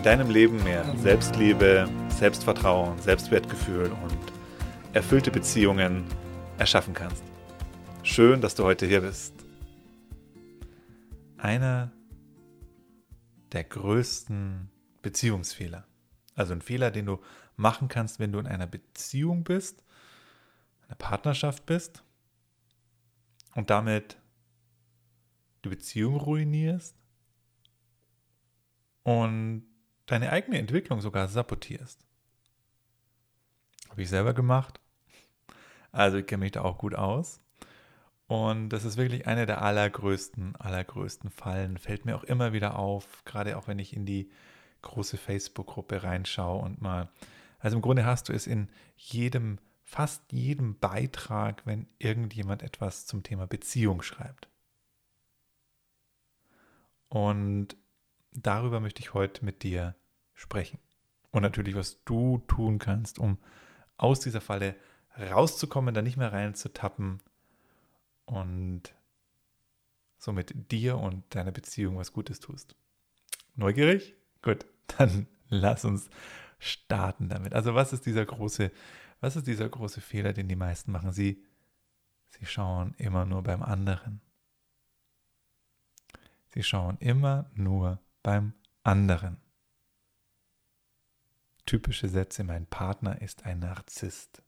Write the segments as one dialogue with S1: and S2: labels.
S1: in deinem Leben mehr Selbstliebe, Selbstvertrauen, Selbstwertgefühl und erfüllte Beziehungen erschaffen kannst. Schön, dass du heute hier bist. Einer der größten Beziehungsfehler. Also ein Fehler, den du machen kannst, wenn du in einer Beziehung bist, einer Partnerschaft bist und damit die Beziehung ruinierst und deine eigene Entwicklung sogar sabotierst. Habe ich selber gemacht. Also ich kenne mich da auch gut aus. Und das ist wirklich eine der allergrößten, allergrößten Fallen. Fällt mir auch immer wieder auf, gerade auch wenn ich in die große Facebook-Gruppe reinschaue und mal. Also im Grunde hast du es in jedem, fast jedem Beitrag, wenn irgendjemand etwas zum Thema Beziehung schreibt. Und darüber möchte ich heute mit dir sprechen. Und natürlich, was du tun kannst, um aus dieser Falle rauszukommen, da nicht mehr reinzutappen und somit dir und deiner Beziehung was Gutes tust. Neugierig? Gut, dann lass uns starten damit. Also was ist dieser große, was ist dieser große Fehler, den die meisten machen? Sie, sie schauen immer nur beim anderen. Sie schauen immer nur beim anderen typische Sätze, mein Partner ist ein Narzisst.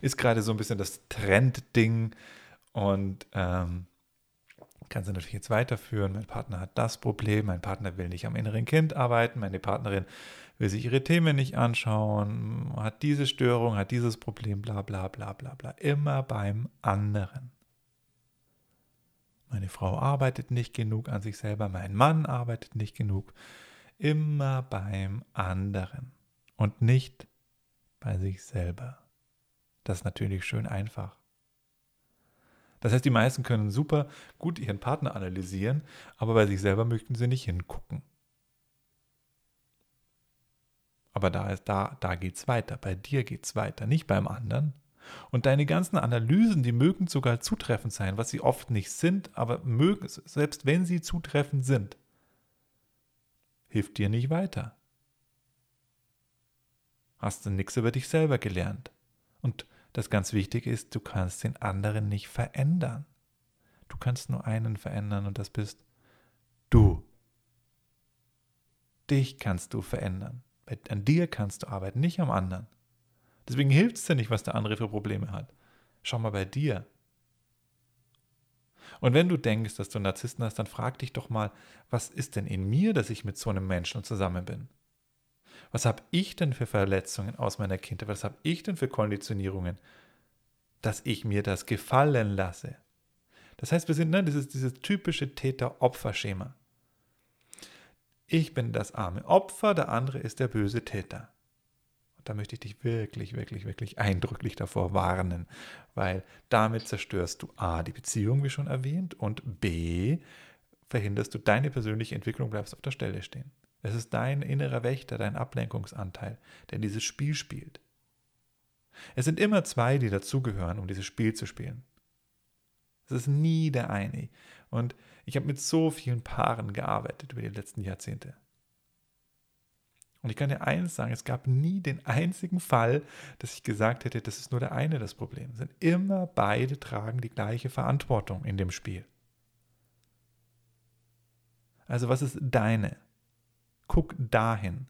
S1: Ist gerade so ein bisschen das Trendding und ähm, kann sie natürlich jetzt weiterführen. Mein Partner hat das Problem, mein Partner will nicht am inneren Kind arbeiten, meine Partnerin will sich ihre Themen nicht anschauen, hat diese Störung, hat dieses Problem, bla bla bla bla bla. Immer beim anderen. Meine Frau arbeitet nicht genug an sich selber, mein Mann arbeitet nicht genug. Immer beim anderen und nicht bei sich selber. Das ist natürlich schön einfach. Das heißt, die meisten können super gut ihren Partner analysieren, aber bei sich selber möchten sie nicht hingucken. Aber da da, da geht's weiter. Bei dir geht's weiter, nicht beim anderen. Und deine ganzen Analysen, die mögen sogar zutreffend sein, was sie oft nicht sind, aber mögen, selbst wenn sie zutreffend sind, hilft dir nicht weiter hast du nichts über dich selber gelernt. Und das ganz Wichtige ist, du kannst den anderen nicht verändern. Du kannst nur einen verändern und das bist du. Dich kannst du verändern. An dir kannst du arbeiten, nicht am anderen. Deswegen hilft es dir nicht, was der andere für Probleme hat. Schau mal bei dir. Und wenn du denkst, dass du Narzissten hast, dann frag dich doch mal, was ist denn in mir, dass ich mit so einem Menschen zusammen bin? Was habe ich denn für Verletzungen aus meiner Kindheit? Was habe ich denn für Konditionierungen, dass ich mir das gefallen lasse? Das heißt, wir sind ne, dieses, dieses typische Täter-Opfer-Schema. Ich bin das arme Opfer, der andere ist der böse Täter. Und da möchte ich dich wirklich, wirklich, wirklich eindrücklich davor warnen, weil damit zerstörst du A, die Beziehung, wie schon erwähnt, und B, verhinderst du deine persönliche Entwicklung, bleibst auf der Stelle stehen. Es ist dein innerer Wächter, dein Ablenkungsanteil, der dieses Spiel spielt. Es sind immer zwei, die dazugehören, um dieses Spiel zu spielen. Es ist nie der eine. Und ich habe mit so vielen Paaren gearbeitet über die letzten Jahrzehnte. Und ich kann dir eins sagen, es gab nie den einzigen Fall, dass ich gesagt hätte, das ist nur der eine das Problem. Es sind immer beide tragen die gleiche Verantwortung in dem Spiel. Also was ist deine? Guck dahin.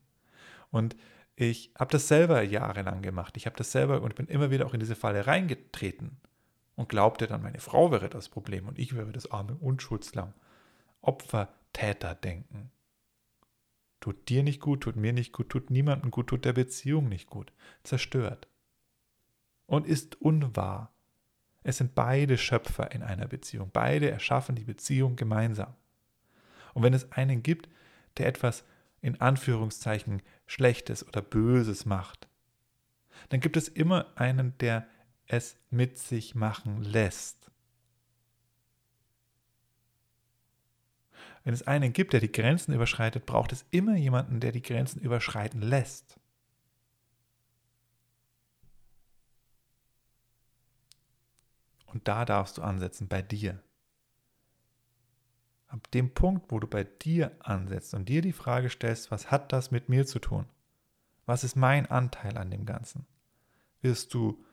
S1: Und ich habe das selber jahrelang gemacht. Ich habe das selber und bin immer wieder auch in diese Falle reingetreten und glaubte dann, meine Frau wäre das Problem und ich wäre das arme Unschuldslamm. Opfer-Täter denken. Tut dir nicht gut, tut mir nicht gut, tut niemandem gut, tut der Beziehung nicht gut. Zerstört. Und ist unwahr. Es sind beide Schöpfer in einer Beziehung. Beide erschaffen die Beziehung gemeinsam. Und wenn es einen gibt, der etwas in Anführungszeichen Schlechtes oder Böses macht, dann gibt es immer einen, der es mit sich machen lässt. Wenn es einen gibt, der die Grenzen überschreitet, braucht es immer jemanden, der die Grenzen überschreiten lässt. Und da darfst du ansetzen, bei dir. Ab dem Punkt, wo du bei dir ansetzt und dir die Frage stellst, was hat das mit mir zu tun? Was ist mein Anteil an dem Ganzen? Wirst du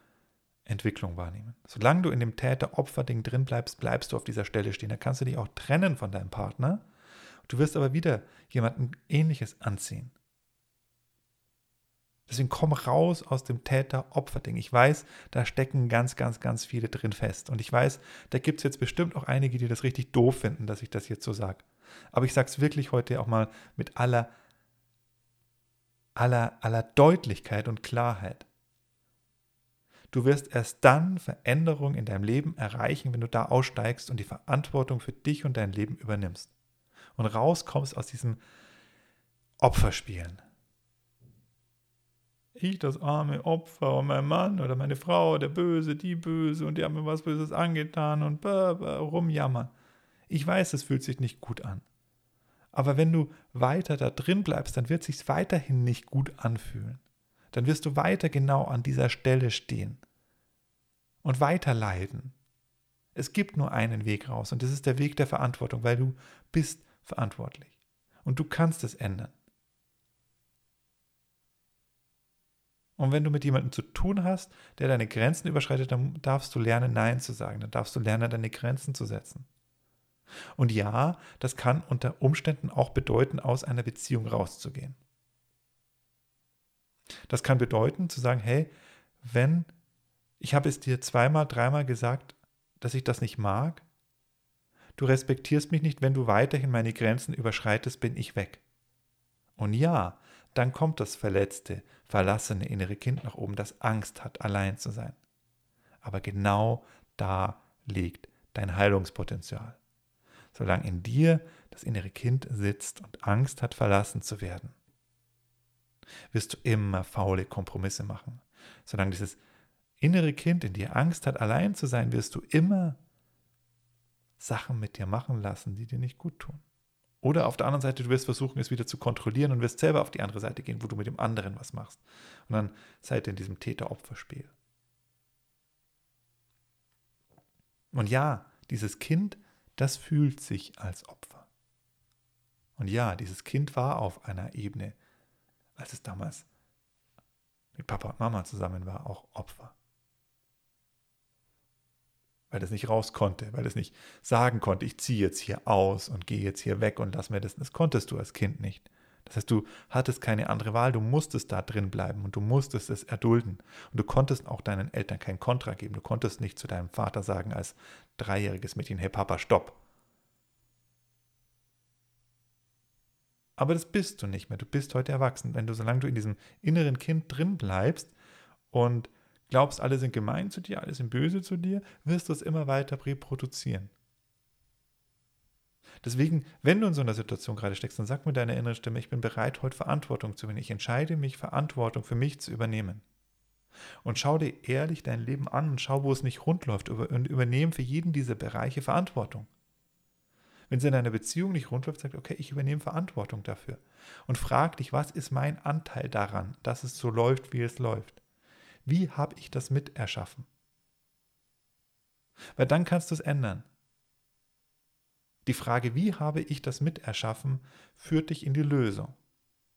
S1: Entwicklung wahrnehmen. Solange du in dem Täter-Opfer-Ding drin bleibst, bleibst du auf dieser Stelle stehen. Da kannst du dich auch trennen von deinem Partner. Du wirst aber wieder jemanden Ähnliches anziehen. Deswegen komm raus aus dem Täter-Opfer-Ding. Ich weiß, da stecken ganz, ganz, ganz viele drin fest. Und ich weiß, da gibt es jetzt bestimmt auch einige, die das richtig doof finden, dass ich das jetzt so sage. Aber ich sage es wirklich heute auch mal mit aller, aller, aller Deutlichkeit und Klarheit. Du wirst erst dann Veränderung in deinem Leben erreichen, wenn du da aussteigst und die Verantwortung für dich und dein Leben übernimmst. Und rauskommst aus diesem Opferspielen ich das arme Opfer und mein Mann oder meine Frau, der Böse, die Böse und die haben mir was Böses angetan und rumjammern. Ich weiß, es fühlt sich nicht gut an. Aber wenn du weiter da drin bleibst, dann wird es sich weiterhin nicht gut anfühlen. Dann wirst du weiter genau an dieser Stelle stehen und weiter leiden. Es gibt nur einen Weg raus und das ist der Weg der Verantwortung, weil du bist verantwortlich und du kannst es ändern. Und wenn du mit jemandem zu tun hast, der deine Grenzen überschreitet, dann darfst du lernen, Nein zu sagen. Dann darfst du lernen, deine Grenzen zu setzen. Und ja, das kann unter Umständen auch bedeuten, aus einer Beziehung rauszugehen. Das kann bedeuten, zu sagen, hey, wenn ich habe es dir zweimal, dreimal gesagt, dass ich das nicht mag, du respektierst mich nicht, wenn du weiterhin meine Grenzen überschreitest, bin ich weg. Und ja, dann kommt das verletzte, verlassene innere Kind nach oben, das Angst hat, allein zu sein. Aber genau da liegt dein Heilungspotenzial. Solange in dir das innere Kind sitzt und Angst hat, verlassen zu werden, wirst du immer faule Kompromisse machen. Solange dieses innere Kind in dir Angst hat, allein zu sein, wirst du immer Sachen mit dir machen lassen, die dir nicht gut tun. Oder auf der anderen Seite, du wirst versuchen, es wieder zu kontrollieren und wirst selber auf die andere Seite gehen, wo du mit dem anderen was machst. Und dann seid ihr in diesem Täter-Opfer-Spiel. Und ja, dieses Kind, das fühlt sich als Opfer. Und ja, dieses Kind war auf einer Ebene, als es damals mit Papa und Mama zusammen war, auch Opfer weil es nicht raus konnte, weil es nicht sagen konnte, ich ziehe jetzt hier aus und gehe jetzt hier weg und lass mir das. Das konntest du als Kind nicht. Das heißt, du hattest keine andere Wahl, du musstest da drin bleiben und du musstest es erdulden. Und du konntest auch deinen Eltern kein Kontra geben. Du konntest nicht zu deinem Vater sagen als dreijähriges Mädchen, hey Papa, stopp. Aber das bist du nicht mehr. Du bist heute erwachsen. Wenn du, solange du in diesem inneren Kind drin bleibst und glaubst, alle sind gemein zu dir, alle sind böse zu dir, wirst du es immer weiter reproduzieren. Deswegen, wenn du in so einer Situation gerade steckst, dann sag mir deine innere Stimme, ich bin bereit, heute Verantwortung zu übernehmen. Ich entscheide mich, Verantwortung für mich zu übernehmen. Und schau dir ehrlich dein Leben an und schau, wo es nicht rund läuft und übernehme für jeden dieser Bereiche Verantwortung. Wenn es in einer Beziehung nicht rund läuft, sag, okay, ich übernehme Verantwortung dafür. Und frag dich, was ist mein Anteil daran, dass es so läuft, wie es läuft? Wie habe ich das mit erschaffen? Weil dann kannst du es ändern. Die Frage, wie habe ich das mit erschaffen, führt dich in die Lösung.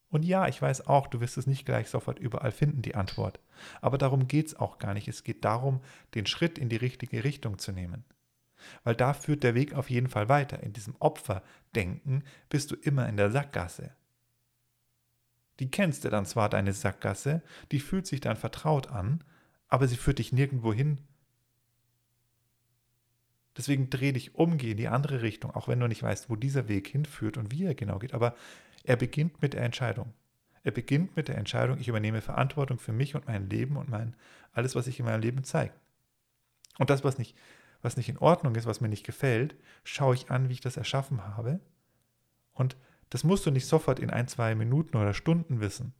S1: Und ja, ich weiß auch, du wirst es nicht gleich sofort überall finden, die Antwort. Aber darum geht es auch gar nicht. Es geht darum, den Schritt in die richtige Richtung zu nehmen. Weil da führt der Weg auf jeden Fall weiter. In diesem Opferdenken bist du immer in der Sackgasse. Die kennst du dann zwar, deine Sackgasse, die fühlt sich dann vertraut an, aber sie führt dich nirgendwo hin. Deswegen dreh dich um, geh in die andere Richtung, auch wenn du nicht weißt, wo dieser Weg hinführt und wie er genau geht. Aber er beginnt mit der Entscheidung. Er beginnt mit der Entscheidung, ich übernehme Verantwortung für mich und mein Leben und mein, alles, was sich in meinem Leben zeigt. Und das, was nicht, was nicht in Ordnung ist, was mir nicht gefällt, schaue ich an, wie ich das erschaffen habe und Das musst du nicht sofort in ein, zwei Minuten oder Stunden wissen.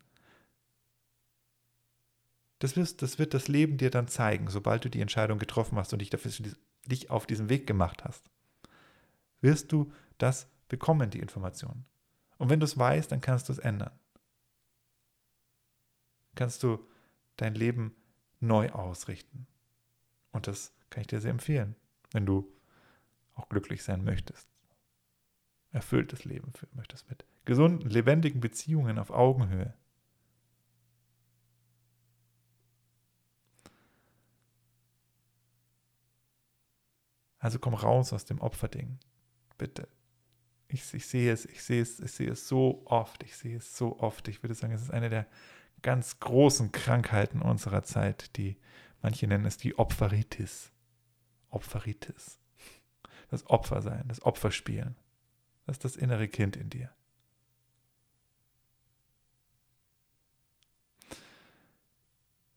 S1: Das, wirst, das wird das Leben dir dann zeigen, sobald du die Entscheidung getroffen hast und dich, dafür, dich auf diesen Weg gemacht hast. Wirst du das bekommen, die Information. Und wenn du es weißt, dann kannst du es ändern. Kannst du dein Leben neu ausrichten. Und das kann ich dir sehr empfehlen, wenn du auch glücklich sein möchtest. Erfülltes Leben führen möchtest mit gesunden, lebendigen Beziehungen auf Augenhöhe. Also komm raus aus dem Opferding. Bitte. Ich, ich, sehe es, ich sehe es, ich sehe es so oft, ich sehe es so oft. Ich würde sagen, es ist eine der ganz großen Krankheiten unserer Zeit, die manche nennen es die Opferitis. Opferitis. Das Opfersein, das Opferspielen. Das ist das innere Kind in dir.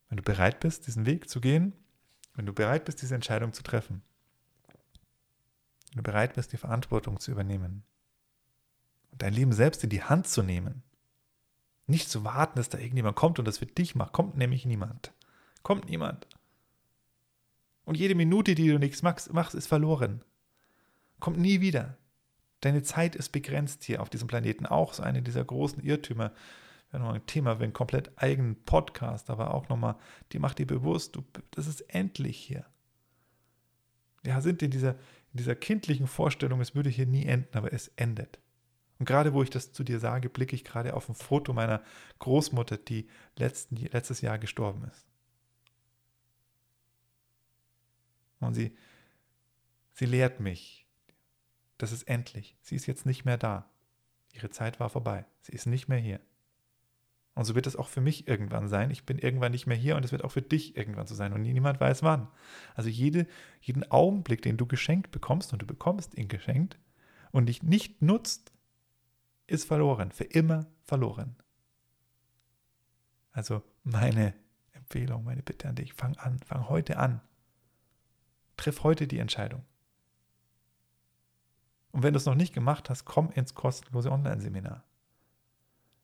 S1: Wenn du bereit bist, diesen Weg zu gehen, wenn du bereit bist, diese Entscheidung zu treffen, wenn du bereit bist, die Verantwortung zu übernehmen und dein Leben selbst in die Hand zu nehmen, nicht zu warten, dass da irgendjemand kommt und das für dich macht, kommt nämlich niemand. Kommt niemand. Und jede Minute, die du nichts machst, ist verloren. Kommt nie wieder. Deine Zeit ist begrenzt hier auf diesem Planeten. Auch so eine dieser großen Irrtümer. Nochmal ein Thema für einen komplett eigenen Podcast, aber auch nochmal, die macht dir bewusst, du, das ist endlich hier. Wir sind in dieser, in dieser kindlichen Vorstellung, es würde hier nie enden, aber es endet. Und gerade wo ich das zu dir sage, blicke ich gerade auf ein Foto meiner Großmutter, die letzten, letztes Jahr gestorben ist. Und sie, sie lehrt mich, das ist endlich. Sie ist jetzt nicht mehr da. Ihre Zeit war vorbei. Sie ist nicht mehr hier. Und so wird es auch für mich irgendwann sein. Ich bin irgendwann nicht mehr hier und es wird auch für dich irgendwann so sein. Und niemand weiß wann. Also jede, jeden Augenblick, den du geschenkt bekommst und du bekommst ihn geschenkt und dich nicht nutzt, ist verloren. Für immer verloren. Also meine Empfehlung, meine Bitte an dich, fang an, fang heute an. Triff heute die Entscheidung. Und wenn du es noch nicht gemacht hast, komm ins kostenlose Online-Seminar.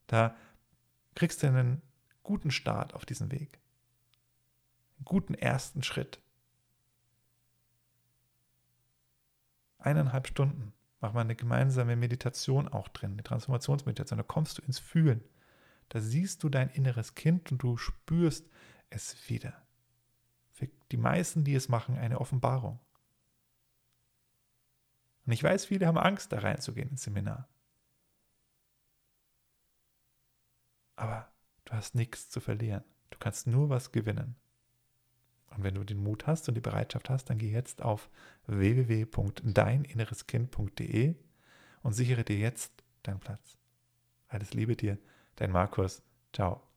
S1: Da kriegst du einen guten Start auf diesen Weg. Einen guten ersten Schritt. Eineinhalb Stunden machen wir eine gemeinsame Meditation auch drin, eine Transformationsmeditation. Da kommst du ins Fühlen. Da siehst du dein inneres Kind und du spürst es wieder. Für die meisten, die es machen, eine Offenbarung. Und ich weiß, viele haben Angst, da reinzugehen ins Seminar. Aber du hast nichts zu verlieren. Du kannst nur was gewinnen. Und wenn du den Mut hast und die Bereitschaft hast, dann geh jetzt auf www.deininnereskind.de und sichere dir jetzt deinen Platz. Alles Liebe dir, dein Markus. Ciao.